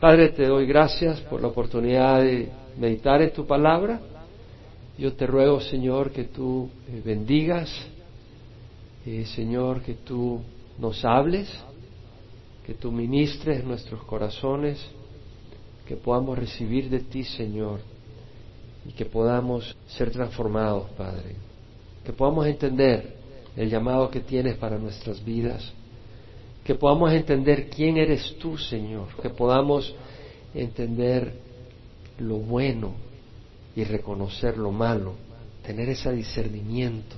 Padre, te doy gracias por la oportunidad de meditar en tu palabra. Yo te ruego, Señor, que tú eh, bendigas, eh, Señor, que tú nos hables, que tú ministres nuestros corazones, que podamos recibir de ti, Señor, y que podamos ser transformados, Padre, que podamos entender el llamado que tienes para nuestras vidas que podamos entender quién eres tú, Señor, que podamos entender lo bueno y reconocer lo malo, tener ese discernimiento,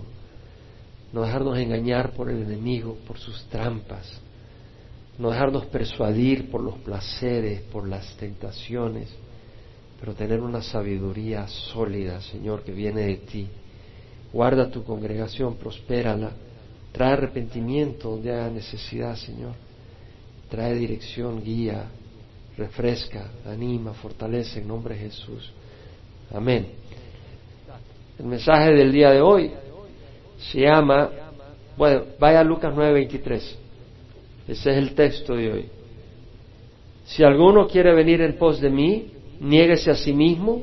no dejarnos engañar por el enemigo, por sus trampas, no dejarnos persuadir por los placeres, por las tentaciones, pero tener una sabiduría sólida, Señor, que viene de ti. Guarda tu congregación, prospérala Trae arrepentimiento donde haya necesidad, Señor. Trae dirección, guía, refresca, anima, fortalece en nombre de Jesús. Amén. El mensaje del día de hoy se llama, bueno, vaya a Lucas 9:23. Ese es el texto de hoy. Si alguno quiere venir en pos de mí, niéguese a sí mismo,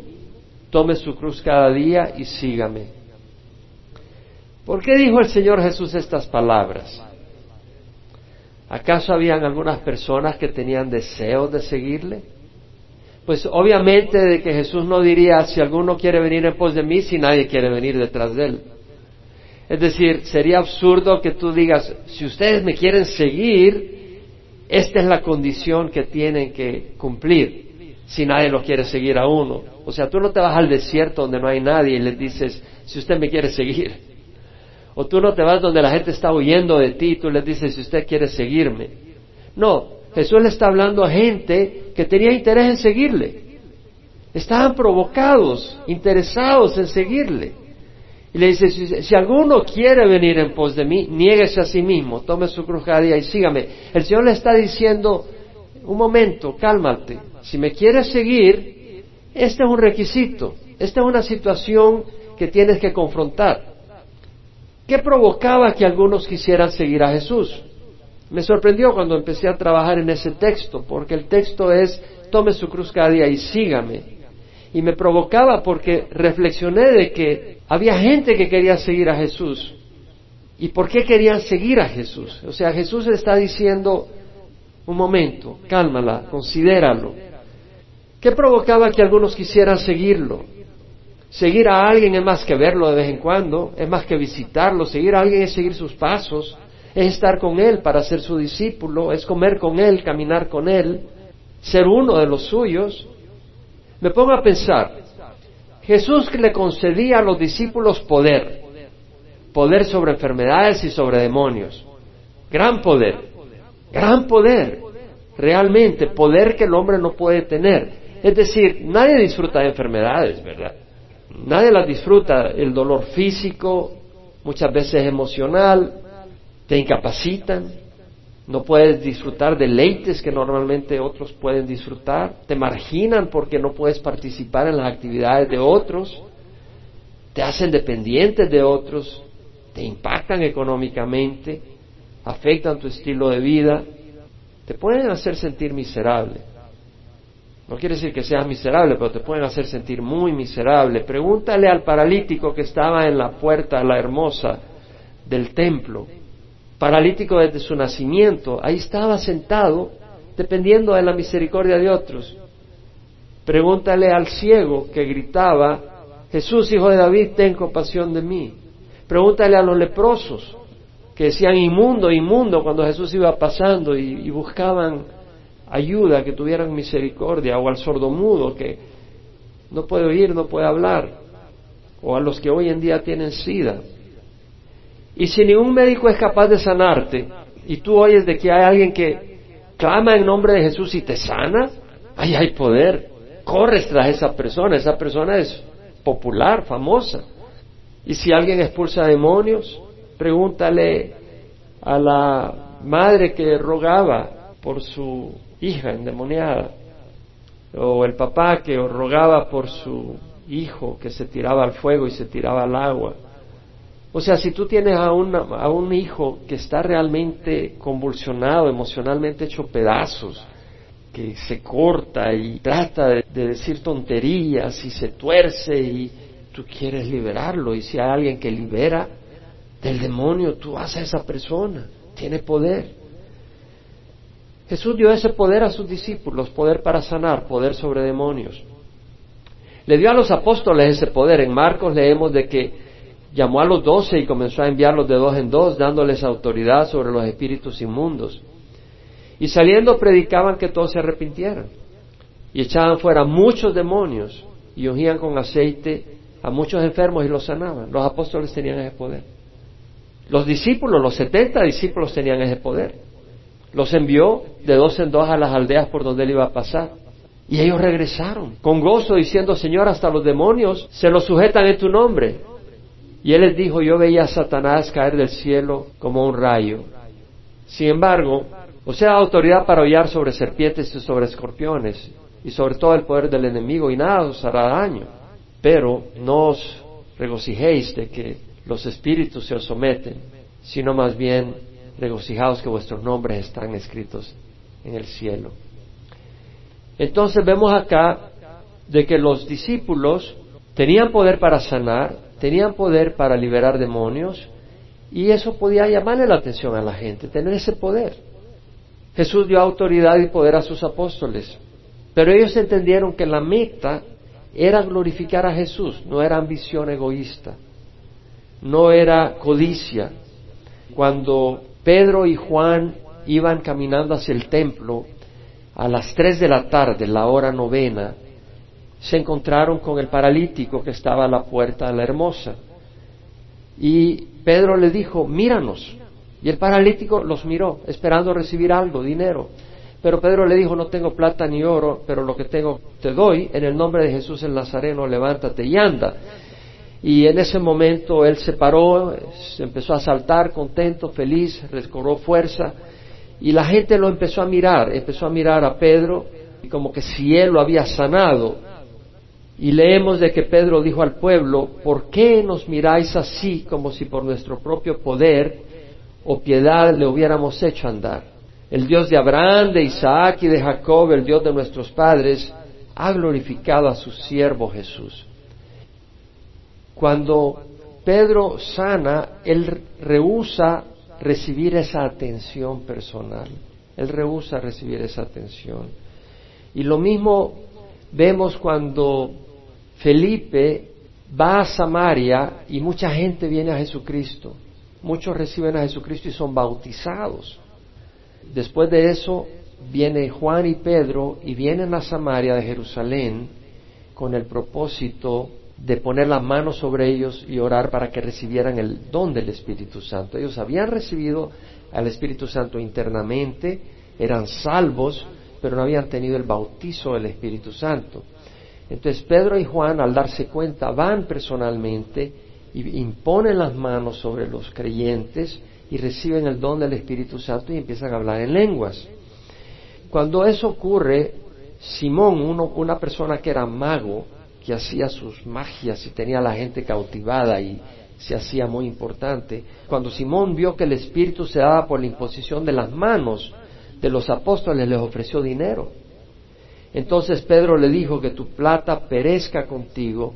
tome su cruz cada día y sígame. ¿Por qué dijo el Señor Jesús estas palabras? ¿Acaso habían algunas personas que tenían deseos de seguirle? Pues obviamente de que Jesús no diría, si alguno quiere venir en pos de mí, si nadie quiere venir detrás de él. Es decir, sería absurdo que tú digas, si ustedes me quieren seguir, esta es la condición que tienen que cumplir, si nadie lo quiere seguir a uno. O sea, tú no te vas al desierto donde no hay nadie y les dices, si usted me quiere seguir. O tú no te vas donde la gente está huyendo de ti y tú les dices si usted quiere seguirme. No, Jesús le está hablando a gente que tenía interés en seguirle. Estaban provocados, interesados en seguirle. Y le dice, si, alguno quiere venir en pos de mí, niéguese a sí mismo, tome su cruz y sígame. El Señor le está diciendo, un momento, cálmate. Si me quieres seguir, este es un requisito, esta es una situación que tienes que confrontar. ¿Qué provocaba que algunos quisieran seguir a Jesús? Me sorprendió cuando empecé a trabajar en ese texto, porque el texto es, tome su cruz cada día y sígame. Y me provocaba porque reflexioné de que había gente que quería seguir a Jesús. ¿Y por qué querían seguir a Jesús? O sea, Jesús está diciendo, un momento, cálmala, considéralo. ¿Qué provocaba que algunos quisieran seguirlo? Seguir a alguien es más que verlo de vez en cuando, es más que visitarlo. Seguir a alguien es seguir sus pasos, es estar con él para ser su discípulo, es comer con él, caminar con él, ser uno de los suyos. Me pongo a pensar, Jesús le concedía a los discípulos poder, poder sobre enfermedades y sobre demonios, gran poder, gran poder, realmente poder que el hombre no puede tener. Es decir, nadie disfruta de enfermedades, ¿verdad? Nadie las disfruta. El dolor físico, muchas veces emocional, te incapacitan. No puedes disfrutar deleites que normalmente otros pueden disfrutar. Te marginan porque no puedes participar en las actividades de otros. Te hacen dependientes de otros. Te impactan económicamente. Afectan tu estilo de vida. Te pueden hacer sentir miserable. No quiere decir que seas miserable, pero te pueden hacer sentir muy miserable. Pregúntale al paralítico que estaba en la puerta, la hermosa, del templo. Paralítico desde su nacimiento. Ahí estaba sentado, dependiendo de la misericordia de otros. Pregúntale al ciego que gritaba, Jesús, hijo de David, ten compasión de mí. Pregúntale a los leprosos que decían inmundo, inmundo cuando Jesús iba pasando y, y buscaban ayuda, que tuvieran misericordia, o al sordomudo que no puede oír, no puede hablar, o a los que hoy en día tienen sida. Y si ningún médico es capaz de sanarte, y tú oyes de que hay alguien que clama en nombre de Jesús y te sana, ahí hay poder. Corres tras esa persona, esa persona es popular, famosa. Y si alguien expulsa demonios, pregúntale a la madre que rogaba por su hija endemoniada, o el papá que rogaba por su hijo que se tiraba al fuego y se tiraba al agua. O sea, si tú tienes a, a un hijo que está realmente convulsionado, emocionalmente hecho pedazos, que se corta y trata de, de decir tonterías y se tuerce y tú quieres liberarlo y si hay alguien que libera del demonio, tú vas a esa persona, tiene poder. Jesús dio ese poder a sus discípulos, poder para sanar, poder sobre demonios. Le dio a los apóstoles ese poder. En Marcos leemos de que llamó a los doce y comenzó a enviarlos de dos en dos, dándoles autoridad sobre los espíritus inmundos. Y saliendo predicaban que todos se arrepintieran. Y echaban fuera muchos demonios y ungían con aceite a muchos enfermos y los sanaban. Los apóstoles tenían ese poder. Los discípulos, los setenta discípulos tenían ese poder. Los envió de dos en dos a las aldeas por donde él iba a pasar. Y ellos regresaron con gozo diciendo, Señor, hasta los demonios se los sujetan en tu nombre. Y él les dijo, yo veía a Satanás caer del cielo como un rayo. Sin embargo, o sea, autoridad para hollar sobre serpientes y sobre escorpiones y sobre todo el poder del enemigo y nada os hará daño. Pero no os regocijéis de que los espíritus se os someten, sino más bien regocijaos que vuestros nombres están escritos en el cielo. Entonces vemos acá de que los discípulos tenían poder para sanar, tenían poder para liberar demonios, y eso podía llamarle la atención a la gente, tener ese poder. Jesús dio autoridad y poder a sus apóstoles, pero ellos entendieron que la meta era glorificar a Jesús, no era ambición egoísta, no era codicia. Cuando Pedro y Juan iban caminando hacia el templo, a las tres de la tarde, la hora novena, se encontraron con el paralítico que estaba a la puerta de la hermosa. Y Pedro le dijo, míranos. Y el paralítico los miró, esperando recibir algo, dinero. Pero Pedro le dijo, no tengo plata ni oro, pero lo que tengo te doy. En el nombre de Jesús el Nazareno, levántate y anda. Y en ese momento él se paró, se empezó a saltar, contento, feliz, recobró fuerza y la gente lo empezó a mirar, empezó a mirar a Pedro y como que si él lo había sanado. Y leemos de que Pedro dijo al pueblo, ¿por qué nos miráis así como si por nuestro propio poder o piedad le hubiéramos hecho andar? El Dios de Abraham, de Isaac y de Jacob, el Dios de nuestros padres, ha glorificado a su siervo Jesús. Cuando Pedro sana, él rehúsa recibir esa atención personal. Él rehúsa recibir esa atención. Y lo mismo vemos cuando Felipe va a Samaria y mucha gente viene a Jesucristo. Muchos reciben a Jesucristo y son bautizados. Después de eso viene Juan y Pedro y vienen a Samaria de Jerusalén con el propósito de poner la mano sobre ellos y orar para que recibieran el don del Espíritu Santo. Ellos habían recibido al Espíritu Santo internamente, eran salvos, pero no habían tenido el bautizo del Espíritu Santo. Entonces Pedro y Juan, al darse cuenta, van personalmente y imponen las manos sobre los creyentes y reciben el don del Espíritu Santo y empiezan a hablar en lenguas. Cuando eso ocurre, Simón, una persona que era mago, que hacía sus magias y tenía la gente cautivada y se hacía muy importante. Cuando Simón vio que el Espíritu se daba por la imposición de las manos de los apóstoles, les ofreció dinero. Entonces Pedro le dijo que tu plata perezca contigo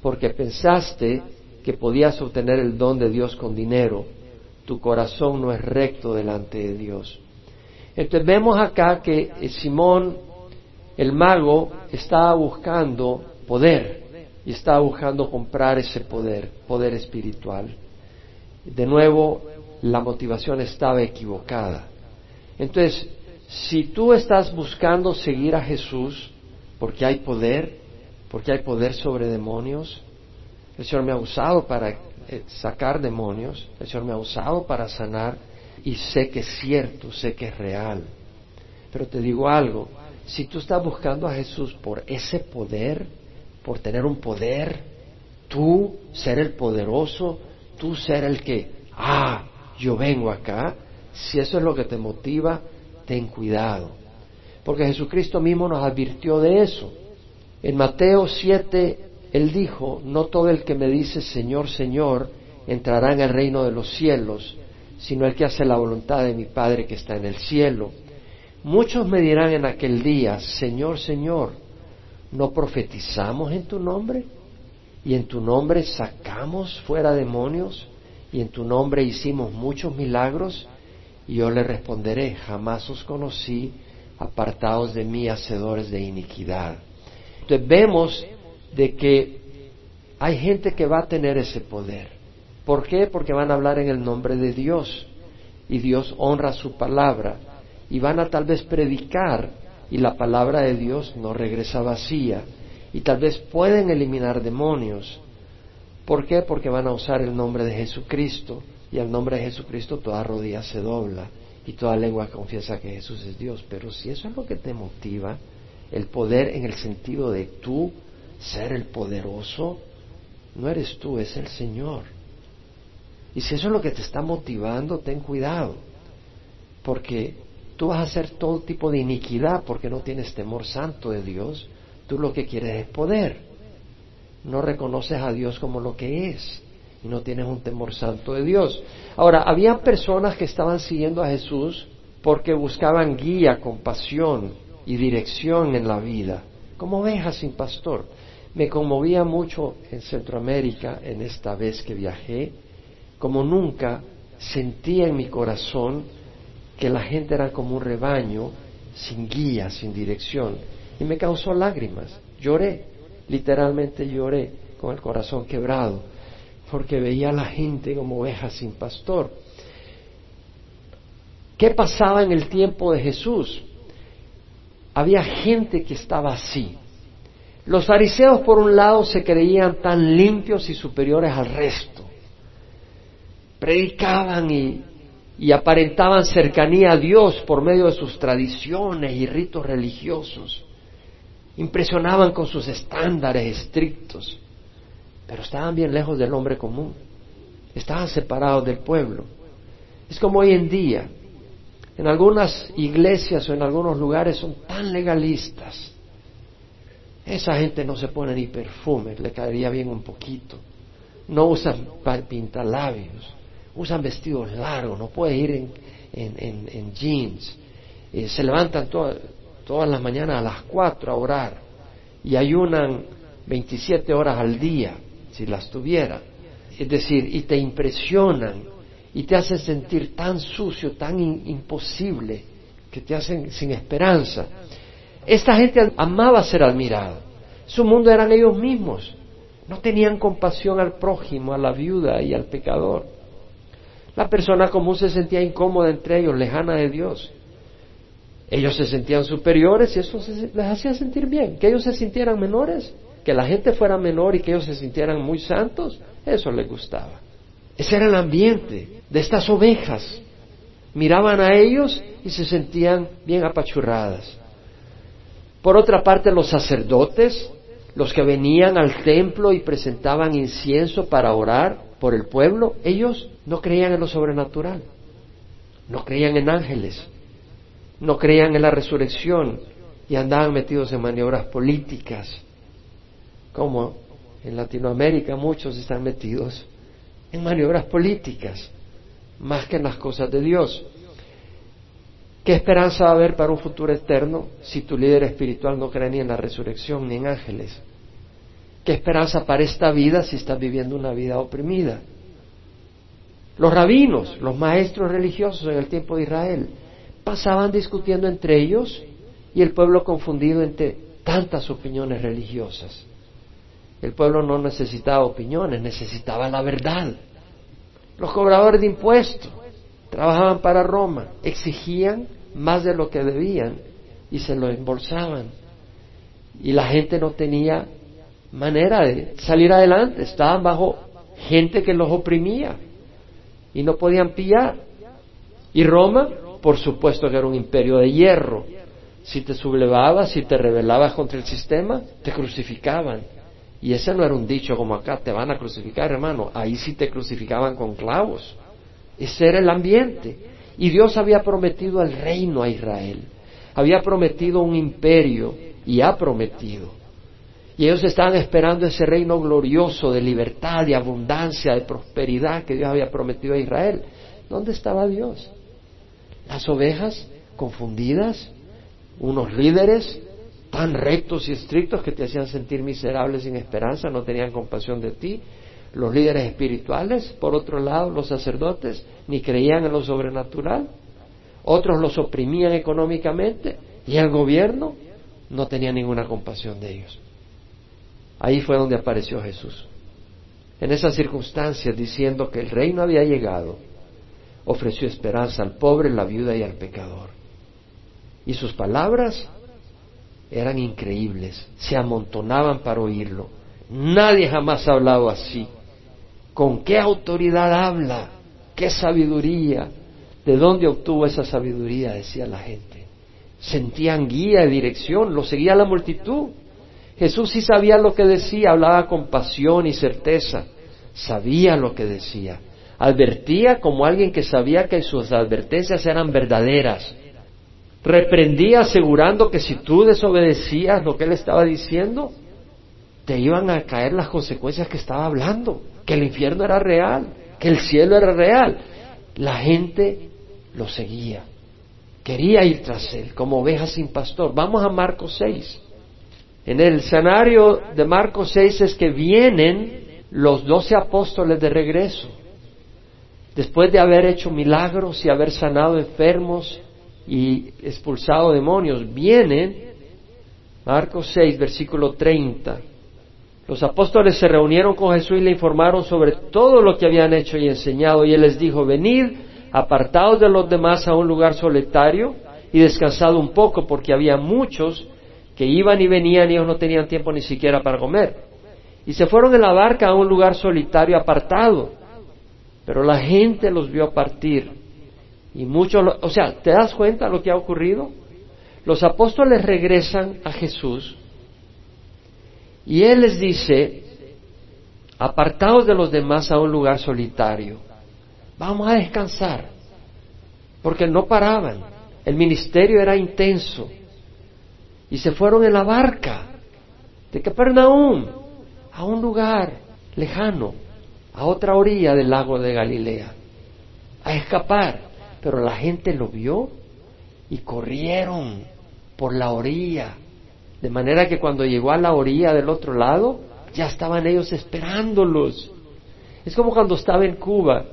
porque pensaste que podías obtener el don de Dios con dinero. Tu corazón no es recto delante de Dios. Entonces vemos acá que Simón, el mago, estaba buscando poder y estaba buscando comprar ese poder, poder espiritual. De nuevo, la motivación estaba equivocada. Entonces, si tú estás buscando seguir a Jesús porque hay poder, porque hay poder sobre demonios, el Señor me ha usado para eh, sacar demonios, el Señor me ha usado para sanar y sé que es cierto, sé que es real. Pero te digo algo, si tú estás buscando a Jesús por ese poder, por tener un poder, tú ser el poderoso, tú ser el que, ah, yo vengo acá, si eso es lo que te motiva, ten cuidado. Porque Jesucristo mismo nos advirtió de eso. En Mateo 7, Él dijo, no todo el que me dice Señor, Señor, entrará en el reino de los cielos, sino el que hace la voluntad de mi Padre que está en el cielo. Muchos me dirán en aquel día, Señor, Señor, ¿no profetizamos en tu nombre? ¿Y en tu nombre sacamos fuera demonios? ¿Y en tu nombre hicimos muchos milagros? Y yo le responderé, jamás os conocí, apartados de mí, hacedores de iniquidad. Entonces vemos de que hay gente que va a tener ese poder. ¿Por qué? Porque van a hablar en el nombre de Dios y Dios honra su palabra y van a tal vez predicar y la palabra de Dios no regresa vacía y tal vez pueden eliminar demonios. ¿Por qué? Porque van a usar el nombre de Jesucristo y al nombre de Jesucristo toda rodilla se dobla y toda lengua confiesa que Jesús es Dios. Pero si eso es lo que te motiva, el poder en el sentido de tú ser el poderoso, no eres tú, es el Señor. Y si eso es lo que te está motivando, ten cuidado, porque tú vas a hacer todo tipo de iniquidad porque no tienes temor santo de Dios, tú lo que quieres es poder. No reconoces a Dios como lo que es y no tienes un temor santo de Dios. Ahora, había personas que estaban siguiendo a Jesús porque buscaban guía, compasión y dirección en la vida, como ovejas sin pastor. Me conmovía mucho en Centroamérica en esta vez que viajé, como nunca sentía en mi corazón que la gente era como un rebaño sin guía, sin dirección. Y me causó lágrimas. Lloré, literalmente lloré con el corazón quebrado, porque veía a la gente como ovejas sin pastor. ¿Qué pasaba en el tiempo de Jesús? Había gente que estaba así, los fariseos, por un lado, se creían tan limpios y superiores al resto. Predicaban y, aparentaban cercanía a Dios por medio de sus tradiciones y ritos religiosos. Impresionaban con sus estándares estrictos, pero estaban bien lejos del hombre común. Estaban separados del pueblo. Es como hoy en día. En algunas iglesias o en algunos lugares son tan legalistas esa gente no se pone ni perfume, le caería bien un poquito. No usan pintalabios, usan vestidos largos, no puede ir en, jeans. Eh, se levantan todas las mañanas a las cuatro a orar y ayunan 27 horas al día, si las tuviera. Es decir, y te impresionan y te hacen sentir tan sucio, tan imposible, que te hacen sin esperanza. Esta gente amaba ser admirada. Su mundo eran ellos mismos. No tenían compasión al prójimo, a la viuda y al pecador. La persona común se sentía incómoda entre ellos, lejana de Dios. Ellos se sentían superiores y eso les hacía sentir bien. Que ellos se sintieran menores, que la gente fuera menor y que ellos se sintieran muy santos, eso les gustaba. Ese era el ambiente de estas ovejas. Miraban a ellos y se sentían bien apachurradas. Por otra parte, los sacerdotes, los que venían al templo y presentaban incienso para orar por el pueblo, ellos no creían en lo sobrenatural, no creían en ángeles, no creían en la resurrección y andaban metidos en maniobras políticas, como en Latinoamérica muchos están metidos en maniobras políticas, más que en las cosas de Dios. ¿Qué esperanza va a haber para un futuro eterno si tu líder espiritual no cree ni en la resurrección ni en ángeles? ¿Qué esperanza para esta vida si estás viviendo una vida oprimida? Los rabinos, los maestros religiosos en el tiempo de Israel, pasaban discutiendo entre ellos y el pueblo confundido entre tantas opiniones religiosas. El pueblo no necesitaba opiniones, necesitaba la verdad. Los cobradores de impuestos trabajaban para Roma, exigían más de lo que debían y se lo embolsaban. Y la gente no tenía manera de salir adelante, estaban bajo gente que los oprimía y no podían pillar. Y Roma, por supuesto que era un imperio de hierro. Si te sublevabas, si te rebelabas contra el sistema, te crucificaban. Y ese no era un dicho como acá, te van a crucificar, hermano. Ahí sí te crucificaban con clavos. Ese era el ambiente. Y Dios había prometido el reino a Israel. Había prometido un imperio y ha prometido. Y ellos estaban esperando ese reino glorioso de libertad, de abundancia, de prosperidad que Dios había prometido a Israel. ¿Dónde estaba Dios? Las ovejas confundidas, unos líderes tan rectos y estrictos que te hacían sentir miserable sin esperanza, no tenían compasión de ti. Los líderes espirituales, por otro lado, los sacerdotes, ni creían en lo sobrenatural. Otros los oprimían económicamente y el gobierno no tenía ninguna compasión de ellos. Ahí fue donde apareció Jesús. En esas circunstancias, diciendo que el reino había llegado, ofreció esperanza al pobre, la viuda y al pecador. Y sus palabras eran increíbles, se amontonaban para oírlo. Nadie jamás ha hablado así. ¿Con qué autoridad habla? ¿Qué sabiduría? ¿De dónde obtuvo esa sabiduría? decía la gente. Sentían guía y dirección, lo seguía la multitud. Jesús sí sabía lo que decía, hablaba con pasión y certeza, sabía lo que decía, advertía como alguien que sabía que sus advertencias eran verdaderas, reprendía asegurando que si tú desobedecías lo que él estaba diciendo, te iban a caer las consecuencias que estaba hablando, que el infierno era real, que el cielo era real. La gente lo seguía, quería ir tras él como oveja sin pastor. Vamos a Marcos 6. En el escenario de Marcos 6 es que vienen los doce apóstoles de regreso. Después de haber hecho milagros y haber sanado enfermos y expulsado demonios, vienen, Marcos 6, versículo 30. Los apóstoles se reunieron con Jesús y le informaron sobre todo lo que habían hecho y enseñado. Y él les dijo, venid, apartados de los demás a un lugar solitario y descansad un poco, porque había muchos que iban y venían y ellos no tenían tiempo ni siquiera para comer. Y se fueron en la barca a un lugar solitario apartado. Pero la gente los vio partir. Y muchos, o sea, ¿te das cuenta lo que ha ocurrido? Los apóstoles regresan a Jesús y Él les dice, apartados de los demás a un lugar solitario, vamos a descansar, porque no paraban, el ministerio era intenso, y se fueron en la barca de Capernaum a un lugar lejano, a otra orilla del lago de Galilea, a escapar. Pero la gente lo vio y corrieron por la orilla, de manera que cuando llegó a la orilla del otro lado, ya estaban ellos esperándolos. Es como cuando estaba en Cuba,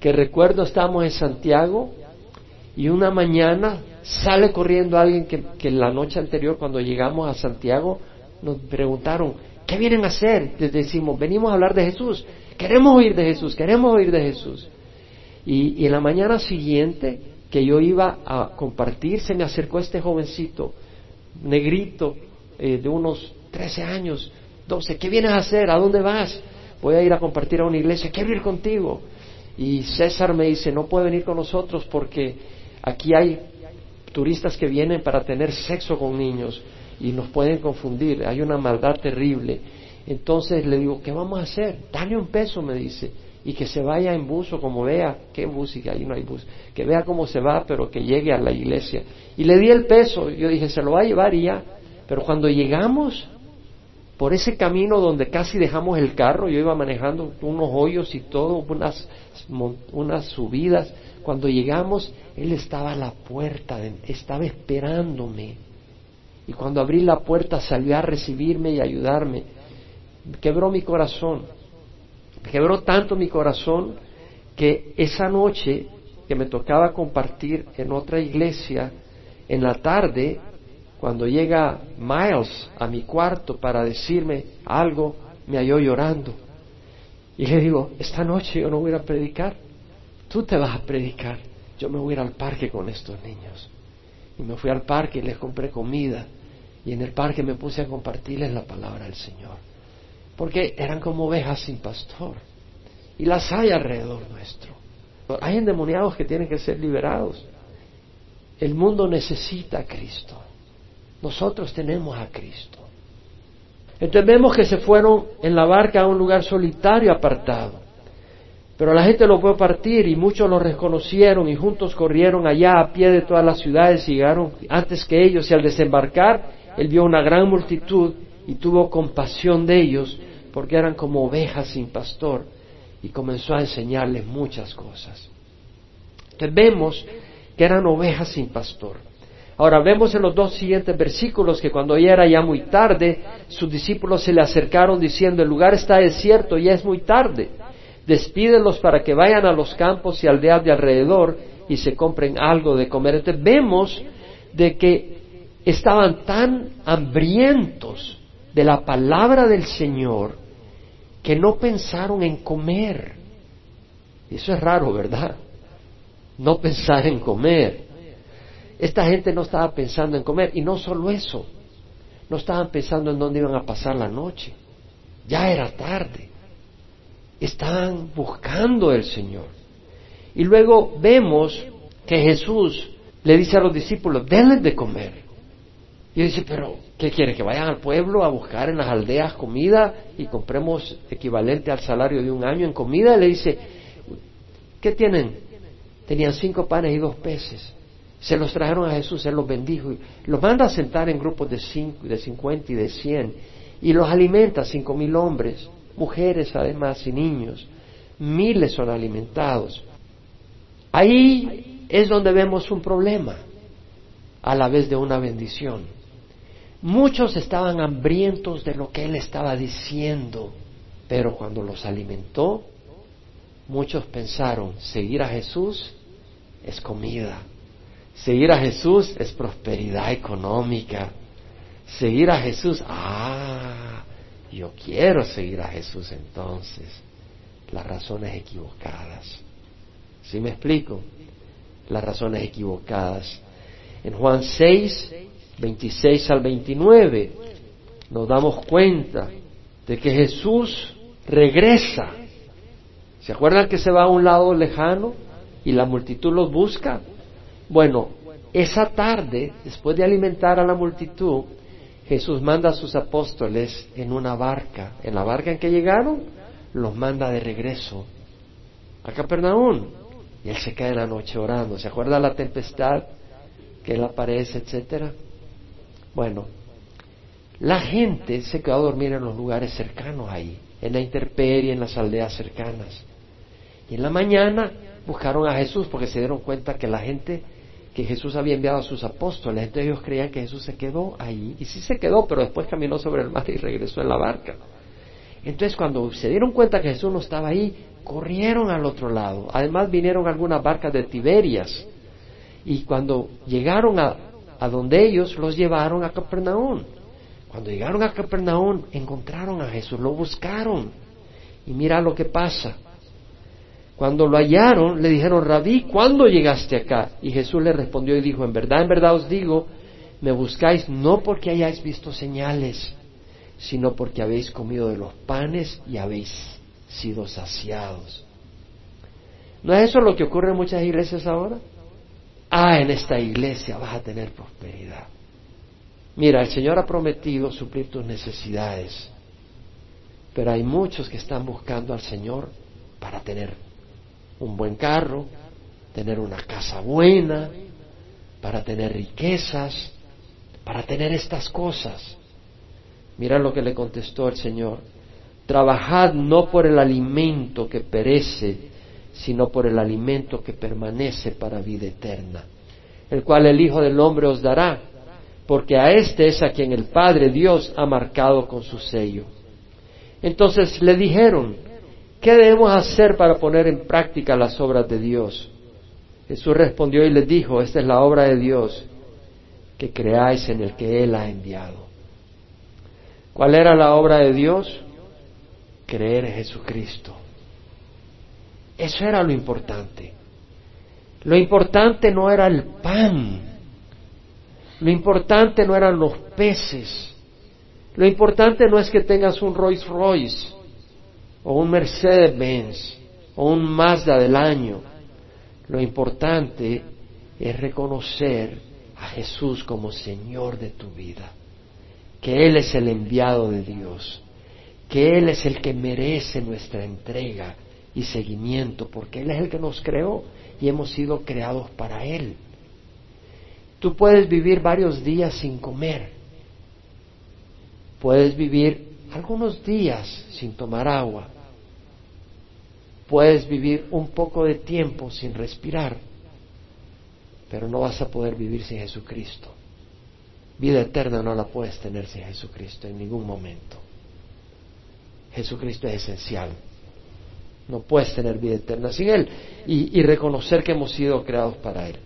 que recuerdo estábamos en Santiago y una mañana sale corriendo alguien que, la noche anterior cuando llegamos a Santiago nos preguntaron, ¿qué vienen a hacer? Les decimos, venimos a hablar de Jesús, queremos oír de Jesús, queremos oír de Jesús. Y, en la mañana siguiente que yo iba a compartir, se me acercó este jovencito, negrito, eh, de unos 13 años, 12, ¿qué vienes a hacer? ¿A dónde vas? Voy a ir a compartir a una iglesia, quiero ir contigo. Y César me dice, no puede venir con nosotros porque aquí hay turistas que vienen para tener sexo con niños y nos pueden confundir, hay una maldad terrible. Entonces le digo, ¿qué vamos a hacer? Dale un peso, me dice, y que se vaya en bus o como vea, ¿qué bus? Y ahí no hay bus, que vea cómo se va, pero que llegue a la iglesia. Y le di el peso, yo dije, se lo va a llevar ya. Pero cuando llegamos por ese camino donde casi dejamos el carro, yo iba manejando unos hoyos y todo, unas, unas subidas, cuando llegamos, él estaba a la puerta, estaba esperándome. Y cuando abrí la puerta salió a recibirme y ayudarme. Quebró mi corazón. Quebró tanto mi corazón que esa noche que me tocaba compartir en otra iglesia, en la tarde, cuando llega Miles a mi cuarto para decirme algo, me halló llorando. Y le digo, esta noche yo no voy a predicar tú te vas a predicar, yo me voy a ir al parque con estos niños. Y me fui al parque y les compré comida. Y en el parque me puse a compartirles la palabra del Señor. Porque eran como ovejas sin pastor. Y las hay alrededor nuestro. Hay endemoniados que tienen que ser liberados. El mundo necesita a Cristo. Nosotros tenemos a Cristo. Entonces vemos que se fueron en la barca a un lugar solitario apartado. Pero la gente lo fue partir y muchos lo reconocieron y juntos corrieron allá a pie de todas las ciudades y llegaron antes que ellos y al desembarcar él vio una gran multitud y tuvo compasión de ellos porque eran como ovejas sin pastor y comenzó a enseñarles muchas cosas. Entonces vemos que eran ovejas sin pastor. Ahora vemos en los dos siguientes versículos que cuando ya era ya muy tarde, sus discípulos se le acercaron diciendo, el lugar está desierto, ya es muy tarde. Despídelos para que vayan a los campos y aldeas de alrededor y se compren algo de comer. Entonces vemos de que estaban tan hambrientos de la palabra del Señor que no pensaron en comer. Eso es raro, ¿verdad? No pensar en comer. Esta gente no estaba pensando en comer. Y no solo eso, no estaban pensando en dónde iban a pasar la noche. Ya era tarde. Estaban buscando al Señor. Y luego vemos que Jesús le dice a los discípulos, denles de comer. Y dice, pero ¿qué quiere? ¿Que vayan al pueblo a buscar en las aldeas comida y compremos equivalente al salario de un año en comida? Y le dice, ¿qué tienen? Tenían cinco panes y dos peces. Se los trajeron a Jesús, Él los bendijo. Y los manda a sentar en grupos de, cinco, de cincuenta y de cien. Y los alimenta, cinco mil hombres, mujeres además y niños. Miles son alimentados. Ahí es donde vemos un problema, a la vez de una bendición. Muchos estaban hambrientos de lo que él estaba diciendo, pero cuando los alimentó, muchos pensaron, seguir a Jesús es comida, seguir a Jesús es prosperidad económica, seguir a Jesús, ah, yo quiero seguir a Jesús entonces, las razones equivocadas. ¿Sí me explico? Las razones equivocadas. En Juan 6, 26 al 29, nos damos cuenta de que Jesús regresa. ¿Se acuerdan que se va a un lado lejano y la multitud los busca? Bueno, esa tarde, después de alimentar a la multitud, Jesús manda a sus apóstoles en una barca. En la barca en que llegaron, los manda de regreso a Capernaum. Y él se queda la noche orando. ¿Se acuerda la tempestad que él aparece, etcétera? Bueno, la gente se quedó a dormir en los lugares cercanos ahí, en la intemperie, en las aldeas cercanas. Y en la mañana buscaron a Jesús porque se dieron cuenta que la gente, que Jesús había enviado a sus apóstoles, entonces ellos creían que Jesús se quedó ahí. Y sí se quedó, pero después caminó sobre el mar y regresó en la barca. Entonces cuando se dieron cuenta que Jesús no estaba ahí, corrieron al otro lado. Además vinieron algunas barcas de Tiberias. Y cuando llegaron a, a donde ellos los llevaron a Capernaum. Cuando llegaron a Capernaum encontraron a Jesús, lo buscaron. Y mira lo que pasa. Cuando lo hallaron, le dijeron, Rabí, ¿cuándo llegaste acá? Y Jesús le respondió y dijo, en verdad, en verdad os digo, me buscáis no porque hayáis visto señales, sino porque habéis comido de los panes y habéis sido saciados. ¿No es eso lo que ocurre en muchas iglesias ahora? ah, en esta iglesia vas a tener prosperidad. Mira, el Señor ha prometido suplir tus necesidades, pero hay muchos que están buscando al Señor para tener un buen carro, tener una casa buena, para tener riquezas, para tener estas cosas. Mira lo que le contestó el Señor. Trabajad no por el alimento que perece, sino por el alimento que permanece para vida eterna, el cual el Hijo del Hombre os dará, porque a éste es a quien el Padre Dios ha marcado con su sello. Entonces le dijeron, ¿qué debemos hacer para poner en práctica las obras de Dios? Jesús respondió y les dijo, esta es la obra de Dios, que creáis en el que Él ha enviado. ¿Cuál era la obra de Dios? Creer en Jesucristo. Eso era lo importante. Lo importante no era el pan. Lo importante no eran los peces. Lo importante no es que tengas un Rolls Royce o un Mercedes Benz o un Mazda del año. Lo importante es reconocer a Jesús como Señor de tu vida, que Él es el enviado de Dios, que Él es el que merece nuestra entrega, y seguimiento, porque Él es el que nos creó y hemos sido creados para Él. Tú puedes vivir varios días sin comer, puedes vivir algunos días sin tomar agua, puedes vivir un poco de tiempo sin respirar, pero no vas a poder vivir sin Jesucristo. Vida eterna no la puedes tener sin Jesucristo en ningún momento. Jesucristo es esencial. No puedes tener vida eterna sin Él y, y reconocer que hemos sido creados para Él.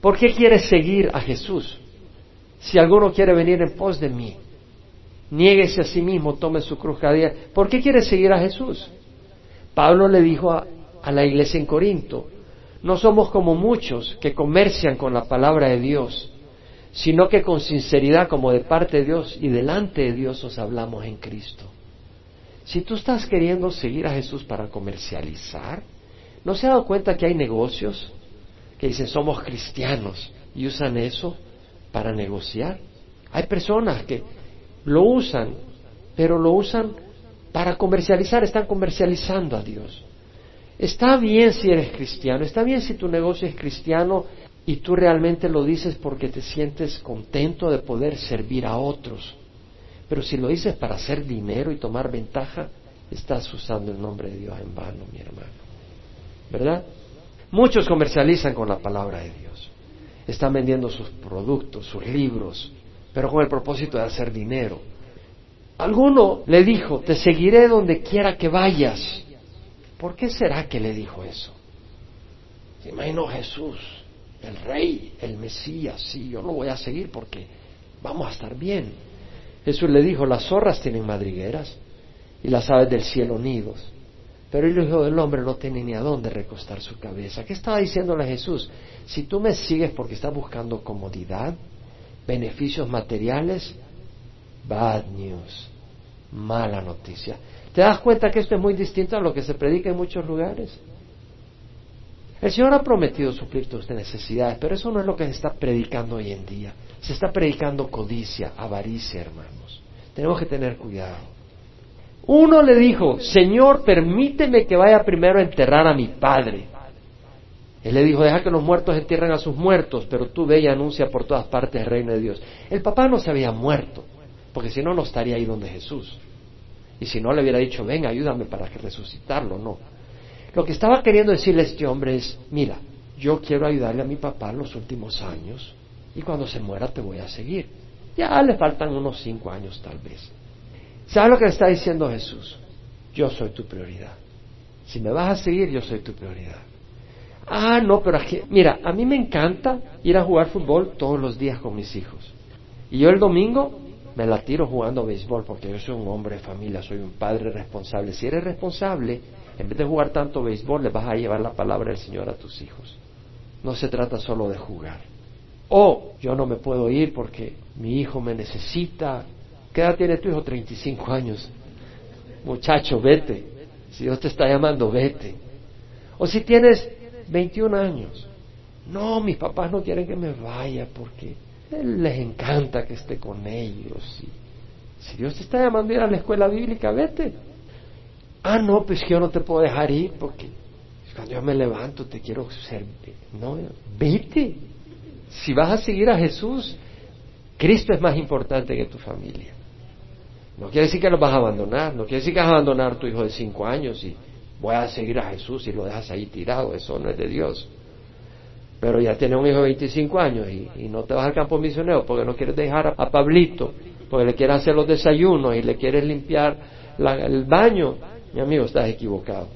¿Por qué quieres seguir a Jesús? Si alguno quiere venir en pos de mí, niéguese a sí mismo, tome su cruz cada día. ¿Por qué quieres seguir a Jesús? Pablo le dijo a, a la iglesia en Corinto, no somos como muchos que comercian con la palabra de Dios, sino que con sinceridad como de parte de Dios y delante de Dios os hablamos en Cristo. Si tú estás queriendo seguir a Jesús para comercializar, ¿no se ha dado cuenta que hay negocios que dicen somos cristianos y usan eso para negociar? Hay personas que lo usan, pero lo usan para comercializar, están comercializando a Dios. Está bien si eres cristiano, está bien si tu negocio es cristiano y tú realmente lo dices porque te sientes contento de poder servir a otros. Pero si lo dices para hacer dinero y tomar ventaja, estás usando el nombre de Dios en vano, mi hermano. ¿Verdad? Muchos comercializan con la palabra de Dios. Están vendiendo sus productos, sus libros, pero con el propósito de hacer dinero. Alguno le dijo, te seguiré donde quiera que vayas. ¿Por qué será que le dijo eso? Se imaginó Jesús, el rey, el Mesías, sí, yo lo voy a seguir porque vamos a estar bien. Jesús le dijo, las zorras tienen madrigueras y las aves del cielo nidos, pero el Hijo del Hombre no tiene ni a dónde recostar su cabeza. ¿Qué estaba diciéndole Jesús? Si tú me sigues porque estás buscando comodidad, beneficios materiales, bad news, mala noticia. ¿Te das cuenta que esto es muy distinto a lo que se predica en muchos lugares? El Señor ha prometido suplir tus necesidades, pero eso no es lo que se está predicando hoy en día. Se está predicando codicia, avaricia, hermanos. Tenemos que tener cuidado. Uno le dijo, Señor, permíteme que vaya primero a enterrar a mi padre. Él le dijo, deja que los muertos entierren a sus muertos, pero tú ve y anuncia por todas partes el reino de Dios. El papá no se había muerto, porque si no, no estaría ahí donde Jesús. Y si no, le hubiera dicho, ven, ayúdame para que resucitarlo, no. Lo que estaba queriendo decirle este hombre es, mira, yo quiero ayudarle a mi papá en los últimos años y cuando se muera te voy a seguir. Ya le faltan unos cinco años tal vez. ¿Sabes lo que le está diciendo Jesús? Yo soy tu prioridad. Si me vas a seguir, yo soy tu prioridad. Ah, no, pero aquí, mira, a mí me encanta ir a jugar fútbol todos los días con mis hijos. Y yo el domingo me la tiro jugando béisbol porque yo soy un hombre de familia, soy un padre responsable. Si eres responsable, en vez de jugar tanto béisbol, le vas a llevar la palabra del Señor a tus hijos. No se trata solo de jugar. O yo no me puedo ir porque mi hijo me necesita. ¿Qué edad tiene tu hijo? 35 años. Muchacho, vete. Si Dios te está llamando, vete. O si tienes 21 años. No, mis papás no quieren que me vaya porque les encanta que esté con ellos. Y si Dios te está llamando a ir a la escuela bíblica, vete. Ah, no, pues yo no te puedo dejar ir porque cuando yo me levanto te quiero servir. No, vete. Si vas a seguir a Jesús, Cristo es más importante que tu familia. No quiere decir que lo vas a abandonar, no quiere decir que vas a abandonar a tu hijo de cinco años y voy a seguir a Jesús y lo dejas ahí tirado, eso no es de Dios pero ya tienes un hijo de 25 años y, no te vas al campo misionero porque no quieres dejar a, Pablito, porque le quieres hacer los desayunos y le quieres limpiar el baño, mi amigo, estás equivocado.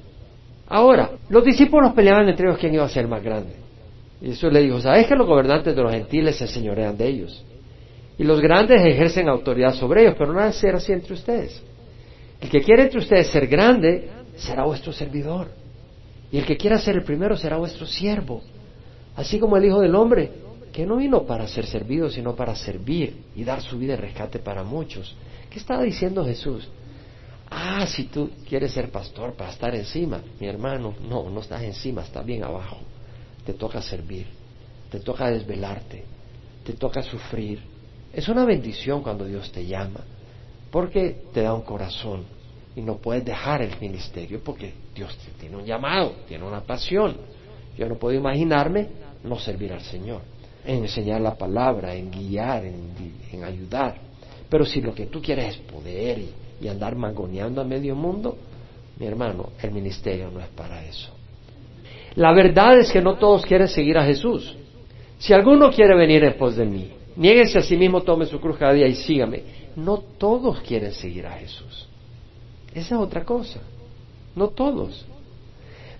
Ahora, los discípulos peleaban entre ellos quién iba a ser más grande. Y Jesús le dijo, ¿sabes que los gobernantes de los gentiles se señorean de ellos? Y los grandes ejercen autoridad sobre ellos, pero no debe ser así entre ustedes. El que quiere entre ustedes ser grande será vuestro servidor. Y el que quiera ser el primero será vuestro siervo. Así como el Hijo del Hombre, que no vino para ser servido, sino para servir y dar su vida de rescate para muchos. ¿Qué estaba diciendo Jesús? Ah, si tú quieres ser pastor para estar encima, mi hermano, no, no estás encima, estás bien abajo. Te toca servir, te toca desvelarte, te toca sufrir. Es una bendición cuando Dios te llama, porque te da un corazón y no puedes dejar el ministerio porque Dios tiene un llamado, tiene una pasión. Yo no puedo imaginarme no servir al Señor, en enseñar la palabra, en guiar, en, ayudar. Pero si lo que tú quieres es poder y, andar mangoneando a medio mundo, mi hermano, el ministerio no es para eso. La verdad es que no todos quieren seguir a Jesús. Si alguno quiere venir en pos de mí, niéguese a sí mismo, tome su cruz cada día y sígame. No todos quieren seguir a Jesús. Esa es otra cosa. No todos.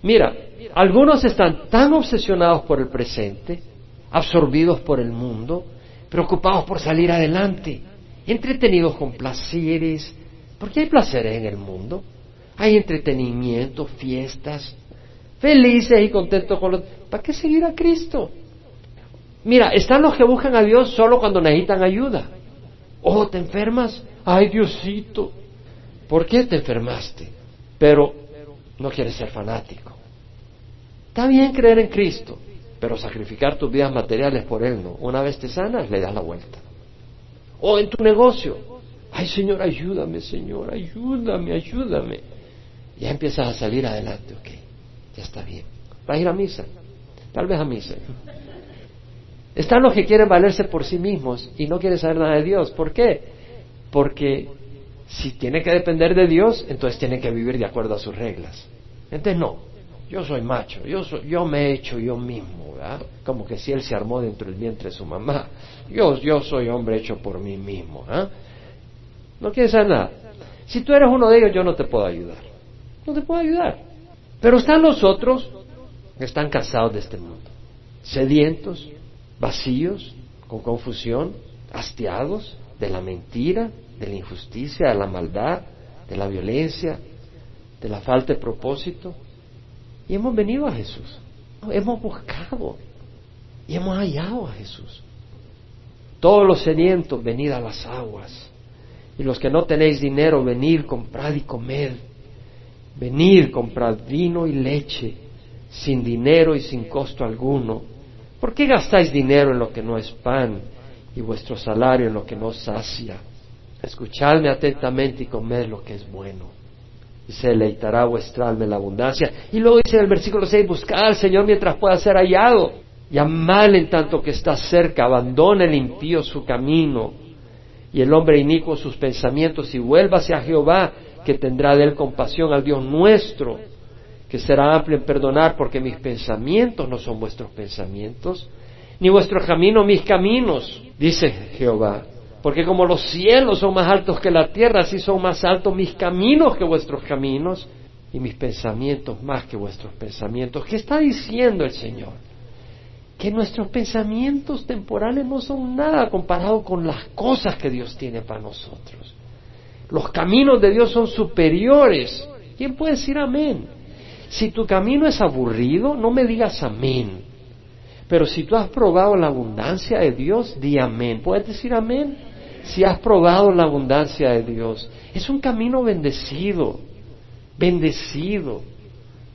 Mira, algunos están tan obsesionados por el presente, absorbidos por el mundo, preocupados por salir adelante, entretenidos con placeres, porque hay placeres en el mundo, hay entretenimiento, fiestas, felices y contentos con los... ¿Para qué seguir a Cristo? Mira, están los que buscan a Dios solo cuando necesitan ayuda. Oh, ¿te enfermas? Ay, Diosito. ¿Por qué te enfermaste? Pero no quieres ser fanático. Está bien creer en Cristo, pero sacrificar tus vidas materiales por Él no. Una vez te sanas, le das la vuelta. O en tu negocio. Ay, Señor, ayúdame, Señor, ayúdame, ayúdame. Ya empiezas a salir adelante, ok, ya está bien. Vas a ir a misa, tal vez a misa. Están los que quieren valerse por sí mismos y no quieren saber nada de Dios. ¿Por qué? Porque si tiene que depender de Dios, entonces tiene que vivir de acuerdo a sus reglas. Entonces no, yo soy macho, yo, soy, yo me he hecho yo mismo, ¿verdad? Como que si él se armó dentro del vientre de su mamá. Yo, yo soy hombre hecho por mí mismo. ¿eh? No quieres saber nada. Si tú eres uno de ellos, yo no te puedo ayudar. No te puedo ayudar. Pero están los otros que están cansados de este mundo, sedientos, vacíos, con confusión, hastiados de la mentira, de la injusticia, de la maldad, de la violencia, de la falta de propósito. Y hemos venido a Jesús. Hemos buscado y hemos hallado a Jesús. Todos los sedientos, venid a las aguas. Y los que no tenéis dinero, venid, comprad y comed. Venid, comprad vino y leche, sin dinero y sin costo alguno. ¿Por qué gastáis dinero en lo que no es pan y vuestro salario en lo que no sacia? Escuchadme atentamente y comed lo que es bueno. Y se deleitará vuestra alma en la abundancia. Y luego dice en el versículo 6, buscad al Señor mientras pueda ser hallado. Llamadle en tanto que está cerca. Abandone el impío su camino y el hombre inicuo sus pensamientos y vuélvase a Jehová que tendrá de él compasión al Dios nuestro que será amplio en perdonar porque mis pensamientos no son vuestros pensamientos ni vuestros caminos mis caminos dice Jehová porque como los cielos son más altos que la tierra, así son más altos mis caminos que vuestros caminos y mis pensamientos más que vuestros pensamientos. ¿Qué está diciendo el Señor? Que nuestros pensamientos temporales no son nada comparado con las cosas que Dios tiene para nosotros. Los caminos de Dios son superiores. ¿Quién puede decir amén? Si tu camino es aburrido, no me digas amén. Pero si tú has probado la abundancia de Dios, di amén. ¿Puedes decir amén? Si has probado la abundancia de Dios. Es un camino bendecido, bendecido.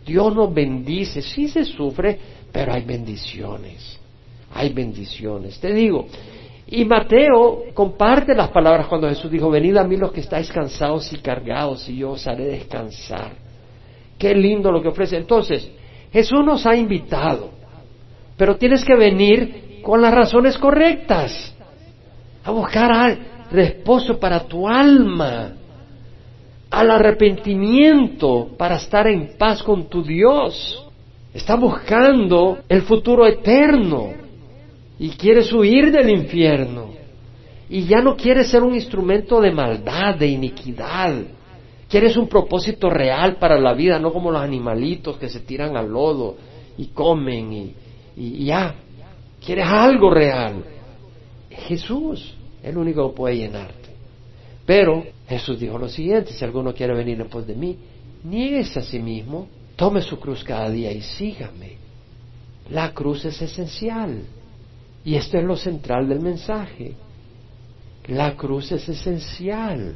Dios nos bendice, sí se sufre, pero hay bendiciones, hay bendiciones. Te digo, y Mateo comparte las palabras cuando Jesús dijo, venid a mí los que estáis cansados y cargados y yo os haré descansar. Qué lindo lo que ofrece. Entonces, Jesús nos ha invitado, pero tienes que venir con las razones correctas a buscar reposo para tu alma, al arrepentimiento para estar en paz con tu Dios. Está buscando el futuro eterno y quieres huir del infierno. Y ya no quieres ser un instrumento de maldad, de iniquidad. Quieres un propósito real para la vida, no como los animalitos que se tiran al lodo y comen y ya. Quieres algo real. Jesús, el único puede llenarte. Pero Jesús dijo lo siguiente, si alguno quiere venir en pos de mí, nieguese a sí mismo, tome su cruz cada día y sígame. La cruz es esencial. Y esto es lo central del mensaje. La cruz es esencial.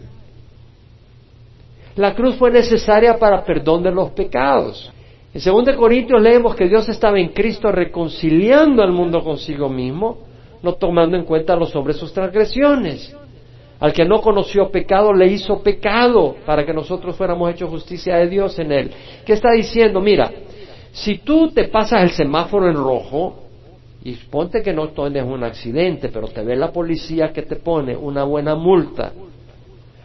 La cruz fue necesaria para perdón de los pecados. En 2 Corintios leemos que Dios estaba en Cristo reconciliando al mundo consigo mismo no tomando en cuenta los hombres sus transgresiones. Al que no conoció pecado le hizo pecado para que nosotros fuéramos hechos justicia de Dios en él. ¿Qué está diciendo? Mira, si tú te pasas el semáforo en rojo y ponte que no tienes un accidente, pero te ve la policía que te pone una buena multa,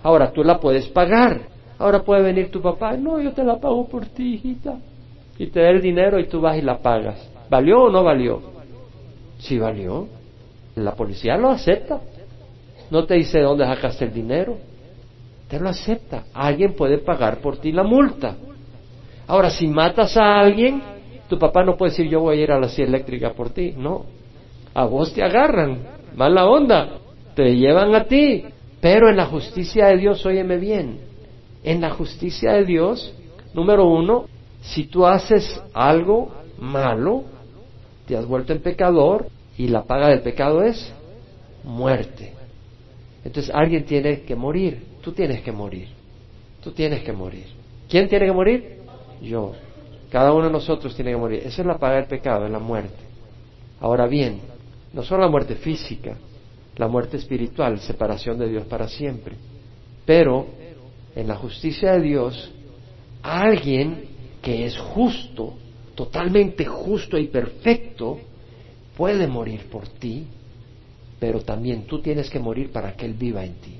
ahora tú la puedes pagar. Ahora puede venir tu papá, no, yo te la pago por ti, hijita. y te da el dinero y tú vas y la pagas. ¿Valió o no valió? Sí valió. La policía lo acepta. No te dice dónde sacaste el dinero. Te lo acepta. Alguien puede pagar por ti la multa. Ahora, si matas a alguien, tu papá no puede decir yo voy a ir a la silla eléctrica por ti. No. A vos te agarran. Mala onda. Te llevan a ti. Pero en la justicia de Dios, óyeme bien. En la justicia de Dios, número uno, si tú haces algo malo, te has vuelto en pecador y la paga del pecado es muerte. Entonces alguien tiene que morir. Tú tienes que morir. Tú tienes que morir. ¿Quién tiene que morir? Yo. Cada uno de nosotros tiene que morir. Esa es la paga del pecado, es la muerte. Ahora bien, no solo la muerte física, la muerte espiritual, separación de Dios para siempre. Pero en la justicia de Dios, alguien que es justo, totalmente justo y perfecto, puede morir por ti, pero también tú tienes que morir para que Él viva en ti.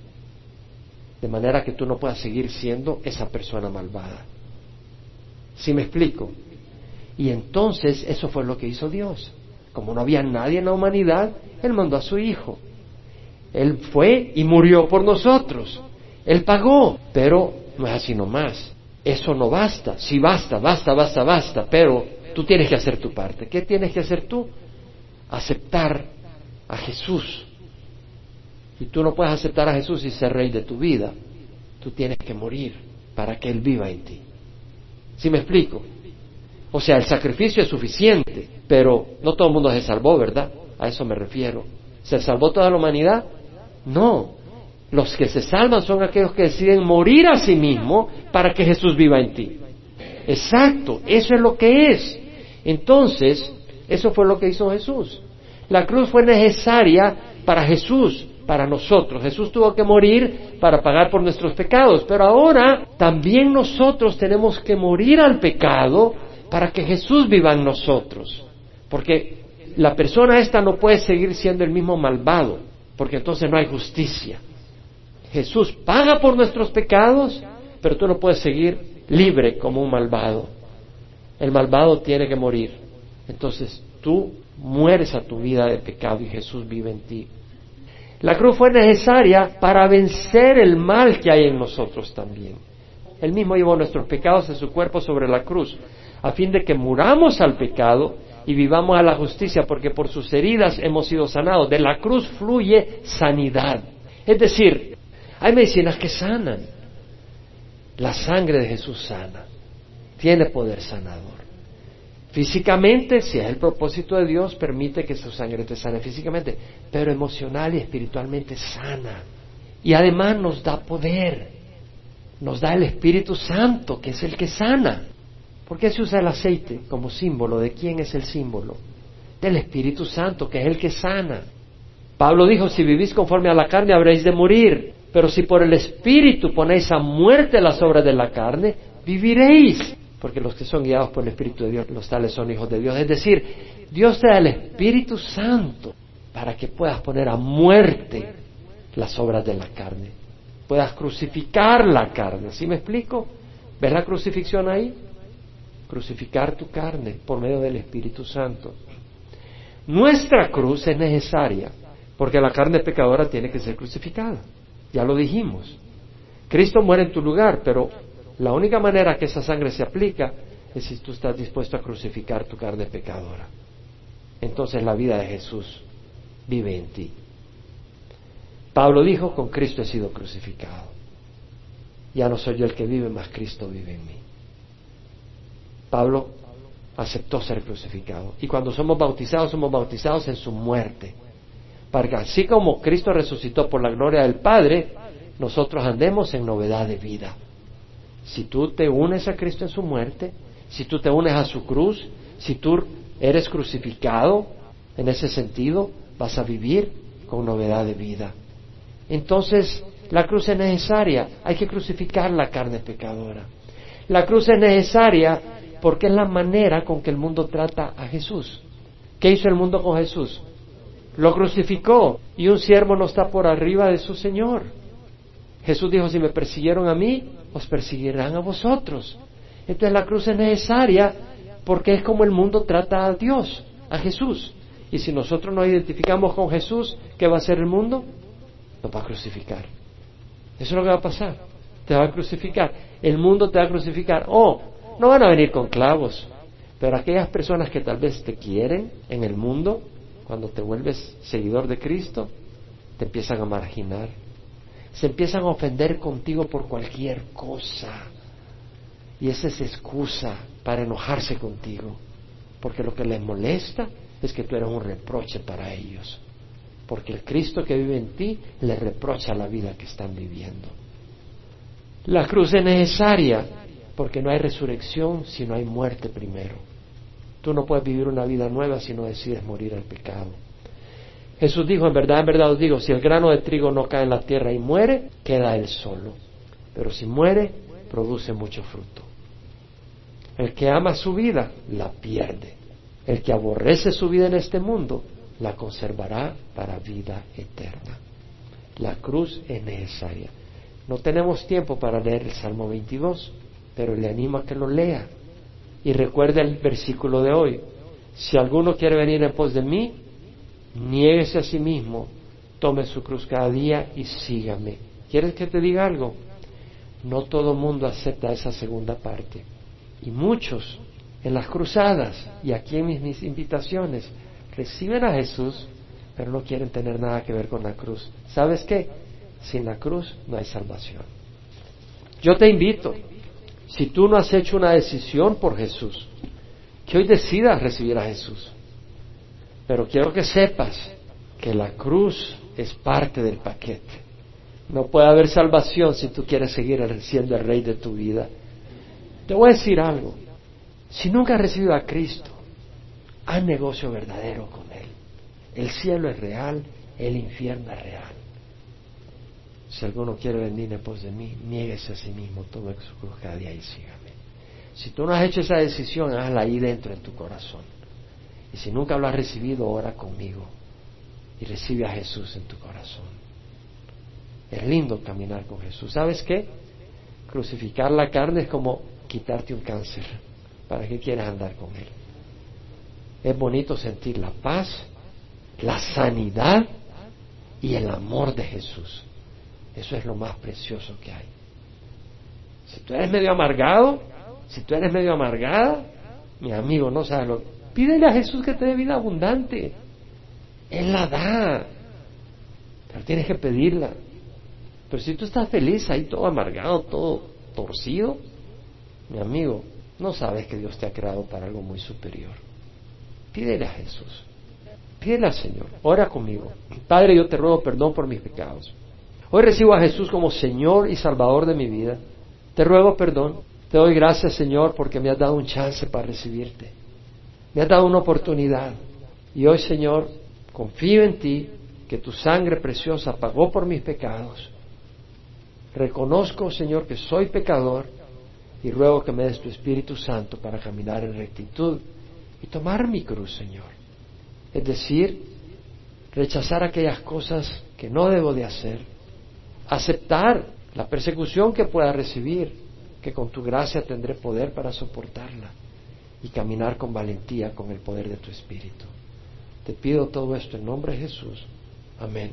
De manera que tú no puedas seguir siendo esa persona malvada. ¿Sí me explico? Y entonces eso fue lo que hizo Dios. Como no había nadie en la humanidad, Él mandó a su Hijo. Él fue y murió por nosotros. Él pagó, pero no es así nomás. Eso no basta. Sí basta, basta, basta, basta, pero tú tienes que hacer tu parte. ¿Qué tienes que hacer tú? Aceptar a Jesús. Y tú no puedes aceptar a Jesús y ser rey de tu vida. Tú tienes que morir para que Él viva en ti. ¿Sí me explico? O sea, el sacrificio es suficiente, pero no todo el mundo se salvó, ¿verdad? A eso me refiero. ¿Se salvó toda la humanidad? No. Los que se salvan son aquellos que deciden morir a sí mismo para que Jesús viva en ti. Exacto, eso es lo que es. Entonces, eso fue lo que hizo Jesús. La cruz fue necesaria para Jesús, para nosotros. Jesús tuvo que morir para pagar por nuestros pecados, pero ahora también nosotros tenemos que morir al pecado para que Jesús viva en nosotros. Porque la persona esta no puede seguir siendo el mismo malvado, porque entonces no hay justicia. Jesús paga por nuestros pecados, pero tú no puedes seguir libre como un malvado. El malvado tiene que morir. Entonces tú mueres a tu vida de pecado y Jesús vive en ti. La cruz fue necesaria para vencer el mal que hay en nosotros también. Él mismo llevó nuestros pecados en su cuerpo sobre la cruz, a fin de que muramos al pecado y vivamos a la justicia, porque por sus heridas hemos sido sanados. De la cruz fluye sanidad. Es decir, hay medicinas que sanan. La sangre de Jesús sana. Tiene poder sanador. Físicamente, si es el propósito de Dios, permite que su sangre te sane físicamente, pero emocional y espiritualmente sana. Y además nos da poder, nos da el Espíritu Santo, que es el que sana. ¿Por qué se usa el aceite como símbolo? ¿De quién es el símbolo? Del Espíritu Santo, que es el que sana. Pablo dijo, si vivís conforme a la carne habréis de morir, pero si por el Espíritu ponéis a muerte las obras de la carne, viviréis porque los que son guiados por el Espíritu de Dios, los tales son hijos de Dios. Es decir, Dios te da el Espíritu Santo para que puedas poner a muerte las obras de la carne, puedas crucificar la carne. ¿Sí me explico? ¿Ves la crucifixión ahí? Crucificar tu carne por medio del Espíritu Santo. Nuestra cruz es necesaria porque la carne pecadora tiene que ser crucificada. Ya lo dijimos. Cristo muere en tu lugar, pero la única manera que esa sangre se aplica es si tú estás dispuesto a crucificar tu carne pecadora. Entonces la vida de Jesús vive en ti. Pablo dijo, con Cristo he sido crucificado. Ya no soy yo el que vive, más Cristo vive en mí. Pablo aceptó ser crucificado. Y cuando somos bautizados, somos bautizados en su muerte. Para que así como Cristo resucitó por la gloria del Padre, nosotros andemos en novedad de vida. Si tú te unes a Cristo en su muerte, si tú te unes a su cruz, si tú eres crucificado, en ese sentido vas a vivir con novedad de vida. Entonces, la cruz es necesaria, hay que crucificar la carne pecadora. La cruz es necesaria porque es la manera con que el mundo trata a Jesús. ¿Qué hizo el mundo con Jesús? Lo crucificó y un siervo no está por arriba de su Señor. Jesús dijo, si me persiguieron a mí, os perseguirán a vosotros. Entonces la cruz es necesaria porque es como el mundo trata a Dios, a Jesús. Y si nosotros nos identificamos con Jesús, ¿qué va a hacer el mundo? Nos va a crucificar. Eso es lo que va a pasar. Te va a crucificar. El mundo te va a crucificar. Oh, no van a venir con clavos. Pero aquellas personas que tal vez te quieren en el mundo, cuando te vuelves seguidor de Cristo, te empiezan a marginar. Se empiezan a ofender contigo por cualquier cosa. Y esa es excusa para enojarse contigo. Porque lo que les molesta es que tú eres un reproche para ellos. Porque el Cristo que vive en ti les reprocha la vida que están viviendo. La cruz es necesaria porque no hay resurrección si no hay muerte primero. Tú no puedes vivir una vida nueva si no decides morir al pecado. Jesús dijo, en verdad, en verdad os digo, si el grano de trigo no cae en la tierra y muere, queda él solo. Pero si muere, produce mucho fruto. El que ama su vida, la pierde. El que aborrece su vida en este mundo, la conservará para vida eterna. La cruz es necesaria. No tenemos tiempo para leer el Salmo 22, pero le animo a que lo lea. Y recuerde el versículo de hoy. Si alguno quiere venir en pos de mí, niéguese a sí mismo, tome su cruz cada día y sígame. ¿Quieres que te diga algo? No todo mundo acepta esa segunda parte. Y muchos en las cruzadas y aquí en mis, invitaciones reciben a Jesús, pero no quieren tener nada que ver con la cruz. ¿Sabes qué? Sin la cruz no hay salvación. Yo te invito, si tú no has hecho una decisión por Jesús, que hoy decidas recibir a Jesús. Pero quiero que sepas que la cruz es parte del paquete. No puede haber salvación si tú quieres seguir siendo el rey de tu vida. Te voy a decir algo. Si nunca has recibido a Cristo, haz negocio verdadero con Él. El cielo es real, el infierno es real. Si alguno quiere venir en pos de mí, niéguese a sí mismo, tome su cruz cada día y sígame. Si tú no has hecho esa decisión, hazla ahí dentro en tu corazón. Y si nunca lo has recibido, ora conmigo y recibe a Jesús en tu corazón. Es lindo caminar con Jesús. ¿Sabes qué? Crucificar la carne es como quitarte un cáncer. ¿Para qué quieres andar con Él? Es bonito sentir la paz, la sanidad y el amor de Jesús. Eso es lo más precioso que hay. Si tú eres medio amargado, si tú eres medio amargada, mi amigo, no sabes lo. Pídele a Jesús que te dé vida abundante. Él la da. Pero tienes que pedirla. Pero si tú estás feliz ahí, todo amargado, todo torcido, mi amigo, no sabes que Dios te ha creado para algo muy superior. Pídele a Jesús. Pídele al Señor. Ora conmigo. Padre, yo te ruego perdón por mis pecados. Hoy recibo a Jesús como Señor y Salvador de mi vida. Te ruego perdón. Te doy gracias, Señor, porque me has dado un chance para recibirte. Me has dado una oportunidad. Y hoy, Señor, confío en ti, que tu sangre preciosa pagó por mis pecados. Reconozco, Señor, que soy pecador y ruego que me des tu Espíritu Santo para caminar en rectitud y tomar mi cruz, Señor. Es decir, rechazar aquellas cosas que no debo de hacer, aceptar la persecución que pueda recibir, que con tu gracia tendré poder para soportarla y caminar con valentía con el poder de tu Espíritu. Te pido todo esto en nombre de Jesús. Amén.